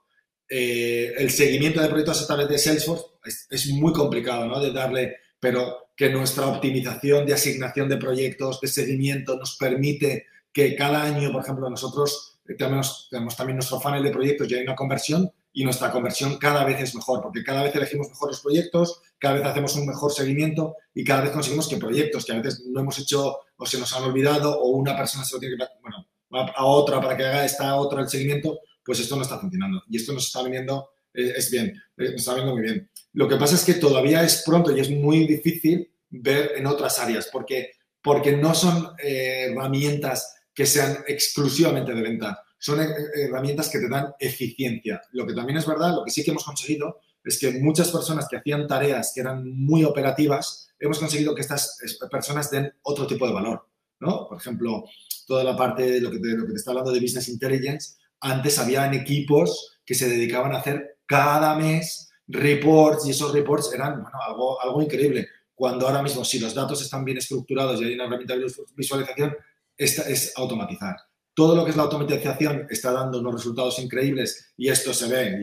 Eh, el seguimiento de proyectos a través de Salesforce es, muy complicado, ¿no? De darle, pero que nuestra optimización de asignación de proyectos, de seguimiento, nos permite que cada año, por ejemplo, nosotros tenemos, tenemos también nuestro funnel de proyectos y hay una conversión y nuestra conversión cada vez es mejor, porque cada vez elegimos mejores proyectos, cada vez hacemos un mejor seguimiento y cada vez conseguimos que proyectos que a veces no hemos hecho o se nos han olvidado o una persona se lo tiene que, bueno, a otra para que haga esta otra el seguimiento, pues esto no está funcionando. Y esto nos está viniendo, es bien, eh, está viniendo muy bien. Lo que pasa es que todavía es pronto y es muy difícil ver en otras áreas, porque porque no son eh, herramientas que sean exclusivamente de venta, son eh, herramientas que te dan eficiencia. Lo que también es verdad, lo que sí que hemos conseguido es que muchas personas que hacían tareas que eran muy operativas, hemos conseguido que estas personas den otro tipo de valor, ¿no? Por ejemplo, toda la parte de lo que te, lo que te está hablando de Business Intelligence, antes habían equipos que se dedicaban a hacer cada mes reports y esos reports eran algo, algo increíble. Cuando ahora mismo, si los datos están bien estructurados y hay una herramienta de visualización, esta es automatizar. Todo lo que es la automatización está dando unos resultados increíbles y esto se ve,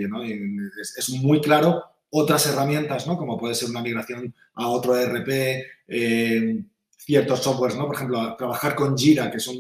es, muy claro. Otras herramientas, ¿no? como puede ser una migración a otro ERP, eh, ciertos softwares, ¿no? por ejemplo, trabajar con Jira, que es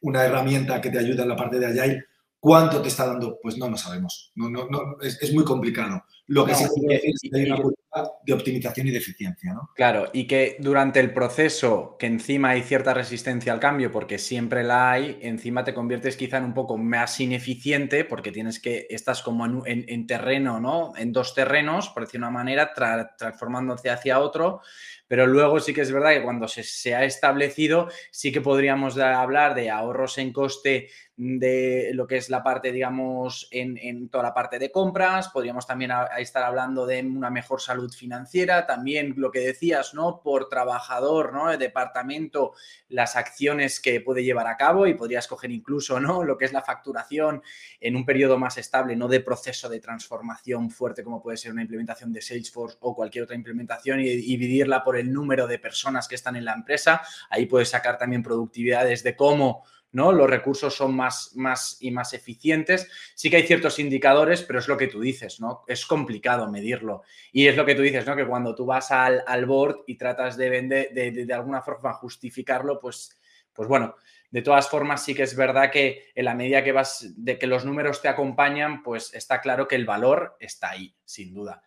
una herramienta que te ayuda en la parte de Agile, ¿Cuánto te está dando? Pues no lo sabemos. No, no, no, es, muy complicado. Lo que sí es que hay una cultura de optimización y de eficiencia. ¿no? Claro, y que durante el proceso, que encima hay cierta resistencia al cambio, porque siempre la hay, encima te conviertes quizá en un poco más ineficiente, porque tienes que, estás como en, terreno, ¿no? En dos terrenos, por decir una manera, transformándose hacia otro, pero luego sí que es verdad que cuando se, se, ha establecido, sí que podríamos hablar de ahorros en coste de lo que es la parte, digamos, en, toda la parte de compras. Podríamos también estar hablando de una mejor salud financiera. También lo que decías, ¿no? Por trabajador, ¿no? El departamento, las acciones que puede llevar a cabo y podrías coger incluso, ¿no? Lo que es la facturación en un periodo más estable, no de proceso de transformación fuerte como puede ser una implementación de Salesforce o cualquier otra implementación y, y dividirla por el número de personas que están en la empresa. Ahí puedes sacar también productividades de cómo ¿no? Los recursos son más, más y más eficientes. Sí que hay ciertos indicadores, pero es lo que tú dices, ¿no? Es complicado medirlo. Y es lo que tú dices, ¿no? Que cuando tú vas al, board y tratas de vender, de, alguna forma justificarlo, pues, pues bueno, de todas formas sí que es verdad que en la medida que vas, de que los números te acompañan, pues está claro que el valor está ahí, sin duda.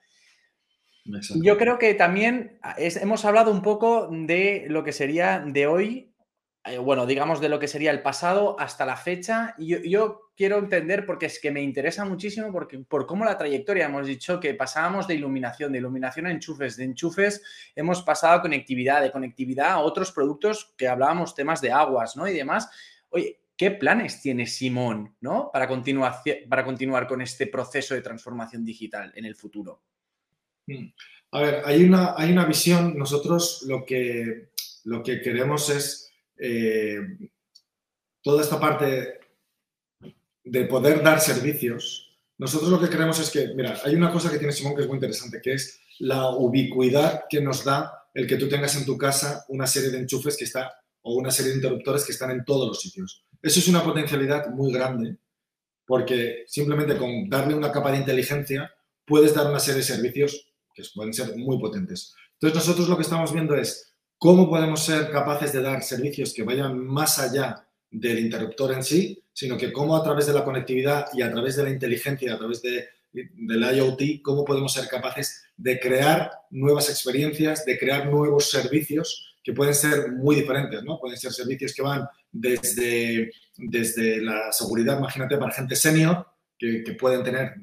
Yo creo que también hemos hablado un poco de lo que sería de hoy eh, bueno, digamos de lo que sería el pasado hasta la fecha. Yo, quiero entender, porque es que me interesa muchísimo, porque, por cómo la trayectoria, hemos dicho que pasábamos de iluminación, de iluminación a enchufes, de enchufes hemos pasado a conectividad, de conectividad a otros productos que hablábamos, temas de aguas, ¿no? Y demás. Oye, ¿qué planes tiene Simón, ¿no? Para continuar, para continuar con este proceso de transformación digital en el futuro. Mm. A ver, hay una, hay una visión, nosotros lo que, lo que queremos es eh, toda esta parte de poder dar servicios, nosotros lo que creemos es que, mira, hay una cosa que tiene Simón que es muy interesante, que es la ubicuidad que nos da el que tú tengas en tu casa una serie de enchufes que está o una serie de interruptores que están en todos los sitios. Eso es una potencialidad muy grande porque simplemente con darle una capa de inteligencia puedes dar una serie de servicios que pueden ser muy potentes. Entonces nosotros lo que estamos viendo es cómo podemos ser capaces de dar servicios que vayan más allá del interruptor en sí, sino que cómo a través de la conectividad y a través de la inteligencia, a través de, del IoT, cómo podemos ser capaces de crear nuevas experiencias, de crear nuevos servicios que pueden ser muy diferentes, ¿no? Pueden ser servicios que van desde, desde la seguridad, imagínate, para gente senior, que, pueden tener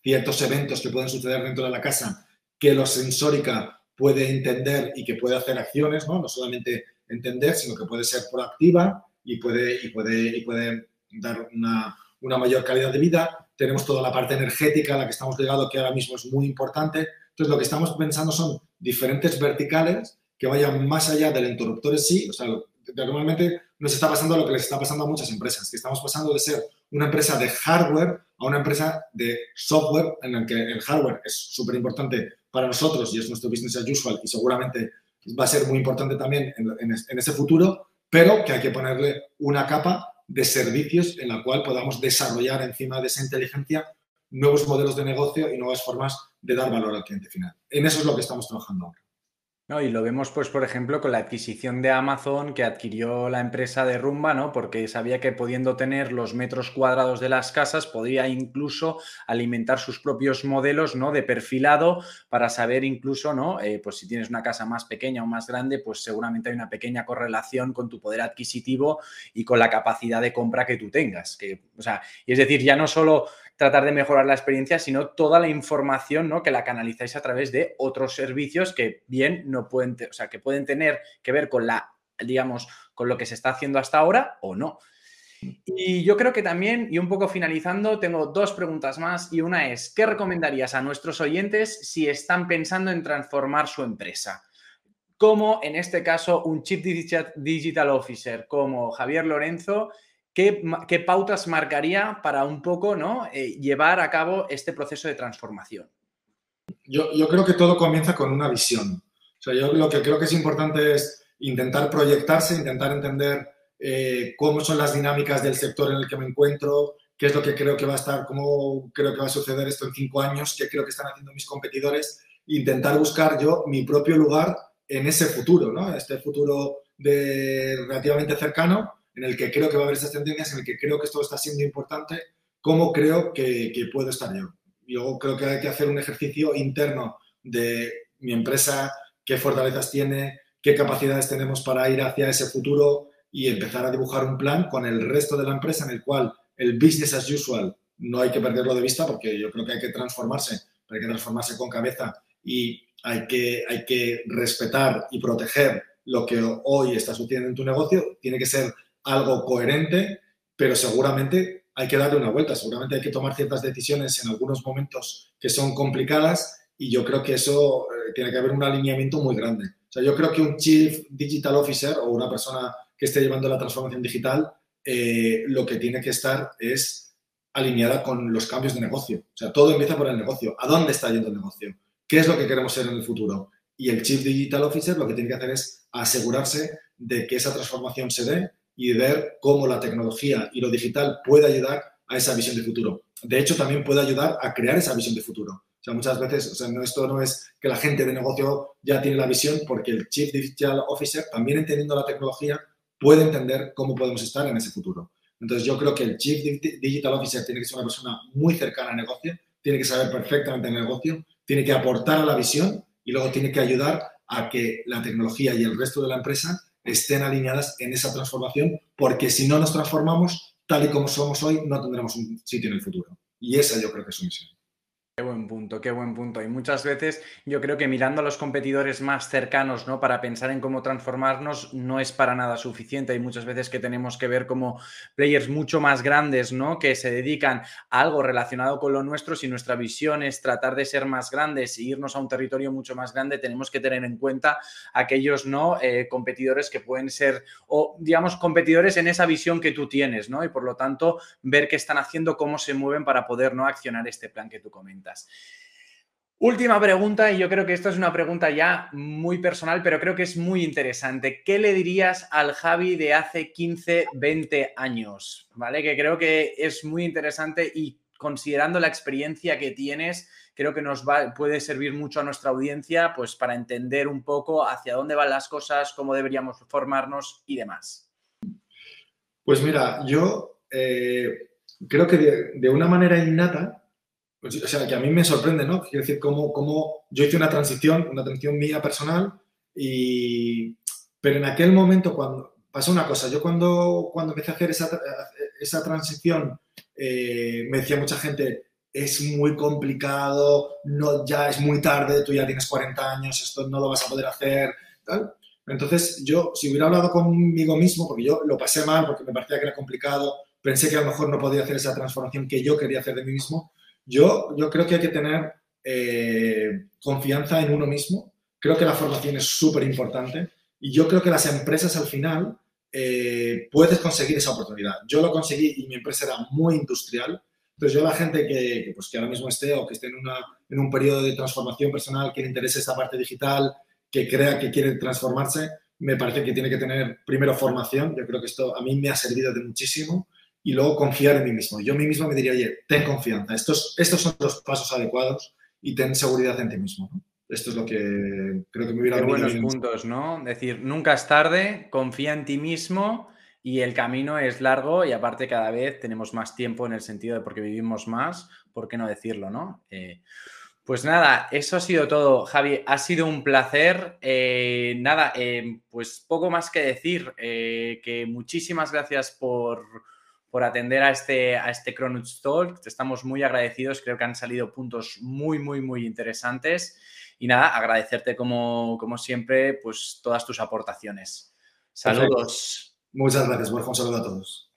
ciertos eventos que pueden suceder dentro de la casa, que los sensórica puede entender y que puede hacer acciones, ¿no? No solamente entender, sino que puede ser proactiva y puede, y puede, y puede dar una, una mayor calidad de vida. Tenemos toda la parte energética a la que estamos ligados, que ahora mismo es muy importante. Entonces, lo que estamos pensando son diferentes verticales que vayan más allá del interruptor en sí. O sea, normalmente nos está pasando lo que les está pasando a muchas empresas, que estamos pasando de ser una empresa de hardware a una empresa de software, en el que el hardware es súper importante para nosotros y es nuestro business as usual y seguramente va a ser muy importante también en, ese futuro, pero que hay que ponerle una capa de servicios en la cual podamos desarrollar encima de esa inteligencia nuevos modelos de negocio y nuevas formas de dar valor al cliente final. En eso es lo que estamos trabajando ahora. No, y lo vemos, pues, por ejemplo, con la adquisición de Amazon que adquirió la empresa de Rumba, ¿no? Porque sabía que pudiendo tener los metros cuadrados de las casas, podría incluso alimentar sus propios modelos, ¿no? De perfilado para saber incluso, ¿no? Eh, pues si tienes una casa más pequeña o más grande, pues seguramente hay una pequeña correlación con tu poder adquisitivo y con la capacidad de compra que tú tengas. Que, o sea, y es decir, ya no solo tratar de mejorar la experiencia, sino toda la información ¿no? que la canalizáis a través de otros servicios que bien no pueden, o sea, que pueden tener que ver con la digamos, con lo que se está haciendo hasta ahora o no. Y yo creo que también, y un poco finalizando, tengo dos preguntas más y una es, ¿qué recomendarías a nuestros oyentes si están pensando en transformar su empresa? Como en este caso un Chief Digital Officer como Javier Lorenzo, ¿qué, pautas marcaría para un poco ¿no? Eh, llevar a cabo este proceso de transformación? Yo, yo creo que todo comienza con una visión. O sea, yo lo que creo que es importante es intentar proyectarse, intentar entender eh, cómo son las dinámicas del sector en el que me encuentro, qué es lo que creo que va a estar, cómo creo que va a suceder esto en cinco años, qué creo que están haciendo mis competidores, intentar buscar yo mi propio lugar en ese futuro, ¿no? Este futuro de relativamente cercano, en el que creo que va a haber esas tendencias, en el que creo que esto está siendo importante, cómo creo que, puedo estar yo. Yo creo que hay que hacer un ejercicio interno de mi empresa, qué fortalezas tiene, qué capacidades tenemos para ir hacia ese futuro, y empezar a dibujar un plan con el resto de la empresa en el cual el business as usual no hay que perderlo de vista porque yo creo que hay que transformarse, hay que transformarse con cabeza y hay que, hay que respetar y proteger lo que hoy está sucediendo en tu negocio. Tiene que ser algo coherente, pero seguramente hay que darle una vuelta, seguramente hay que tomar ciertas decisiones en algunos momentos que son complicadas y yo creo que eso eh, tiene que haber un alineamiento muy grande. O sea, yo creo que un Chief Digital Officer o una persona que esté llevando la transformación digital, eh, lo que tiene que estar es alineada con los cambios de negocio. O sea, todo empieza por el negocio. ¿A dónde está yendo el negocio? ¿Qué es lo que queremos ser en el futuro? Y el Chief Digital Officer lo que tiene que hacer es asegurarse de que esa transformación se dé y ver cómo la tecnología y lo digital puede ayudar a esa visión de futuro. De hecho, también puede ayudar a crear esa visión de futuro. O sea, muchas veces, o sea, no, esto no es que la gente de negocio ya tiene la visión, porque el Chief Digital Officer, también entendiendo la tecnología, puede entender cómo podemos estar en ese futuro. Entonces, yo creo que el Chief Digital Officer tiene que ser una persona muy cercana al negocio, tiene que saber perfectamente el negocio, tiene que aportar a la visión y luego tiene que ayudar a que la tecnología y el resto de la empresa estén alineadas en esa transformación, porque si no nos transformamos tal y como somos hoy, no tendremos un sitio en el futuro. Y esa yo creo que es su misión. Qué buen punto, qué buen punto. Y muchas veces yo creo que mirando a los competidores más cercanos, ¿no? Para pensar en cómo transformarnos no es para nada suficiente. Hay muchas veces que tenemos que ver como players mucho más grandes, ¿no? Que se dedican a algo relacionado con lo nuestro. Si nuestra visión es tratar de ser más grandes e irnos a un territorio mucho más grande, tenemos que tener en cuenta aquellos, ¿no? Eh, competidores que pueden ser, o digamos, competidores en esa visión que tú tienes, ¿no? Y por lo tanto, ver qué están haciendo, cómo se mueven para poder, ¿no? Accionar este plan que tú comentas. Última pregunta, y yo creo que esta es una pregunta ya muy personal, pero creo que es muy interesante. ¿Qué le dirías al Javi de hace 15, 20 años? ¿Vale? Que creo que es muy interesante y considerando la experiencia que tienes, creo que nos puede servir mucho a nuestra audiencia pues, para entender un poco hacia dónde van las cosas, cómo deberíamos formarnos y demás. Pues mira, yo eh, creo que de una manera innata pues, o sea, que a mí me sorprende, ¿no? Quiero decir, cómo, cómo yo hice una transición, una transición mía personal, y, pero en aquel momento cuando pasó una cosa, yo cuando, cuando empecé a hacer esa, esa transición, eh, me decía mucha gente, es muy complicado, no, ya es muy tarde, tú ya tienes 40 años, esto no lo vas a poder hacer, tal. Entonces, yo, si hubiera hablado conmigo mismo, porque yo lo pasé mal, porque me parecía que era complicado, pensé que a lo mejor no podía hacer esa transformación que yo quería hacer de mí mismo, yo, creo que hay que tener eh, confianza en uno mismo. Creo que la formación es súper importante y yo creo que las empresas al final eh, puedes conseguir esa oportunidad. Yo lo conseguí y mi empresa era muy industrial. Entonces yo la gente que, pues, que ahora mismo esté o que esté en, una, en un periodo de transformación personal, que le interese esta parte digital, que crea que quiere transformarse, me parece que tiene que tener primero formación. Yo creo que esto a mí me ha servido de muchísimo y luego confiar en mí mismo. Yo a mí mismo me diría, oye, ten confianza, estos, estos son los pasos adecuados y ten seguridad en ti mismo. Esto es lo que creo que me hubiera Qué buenos puntos, ¿no? Es decir, nunca es tarde, confía en ti mismo y el camino es largo y aparte cada vez tenemos más tiempo en el sentido de porque vivimos más, ¿por qué no decirlo, no? Eh, pues nada, eso ha sido todo, Javi. Ha sido un placer. Eh, nada, eh, pues poco más que decir. que muchísimas gracias por, por atender a este, a este Cronut Talk. Estamos muy agradecidos, creo que han salido puntos muy, muy, muy interesantes. Y nada, agradecerte como, como siempre, pues todas tus aportaciones. Saludos. Muchas gracias, Borja. Un saludo a todos.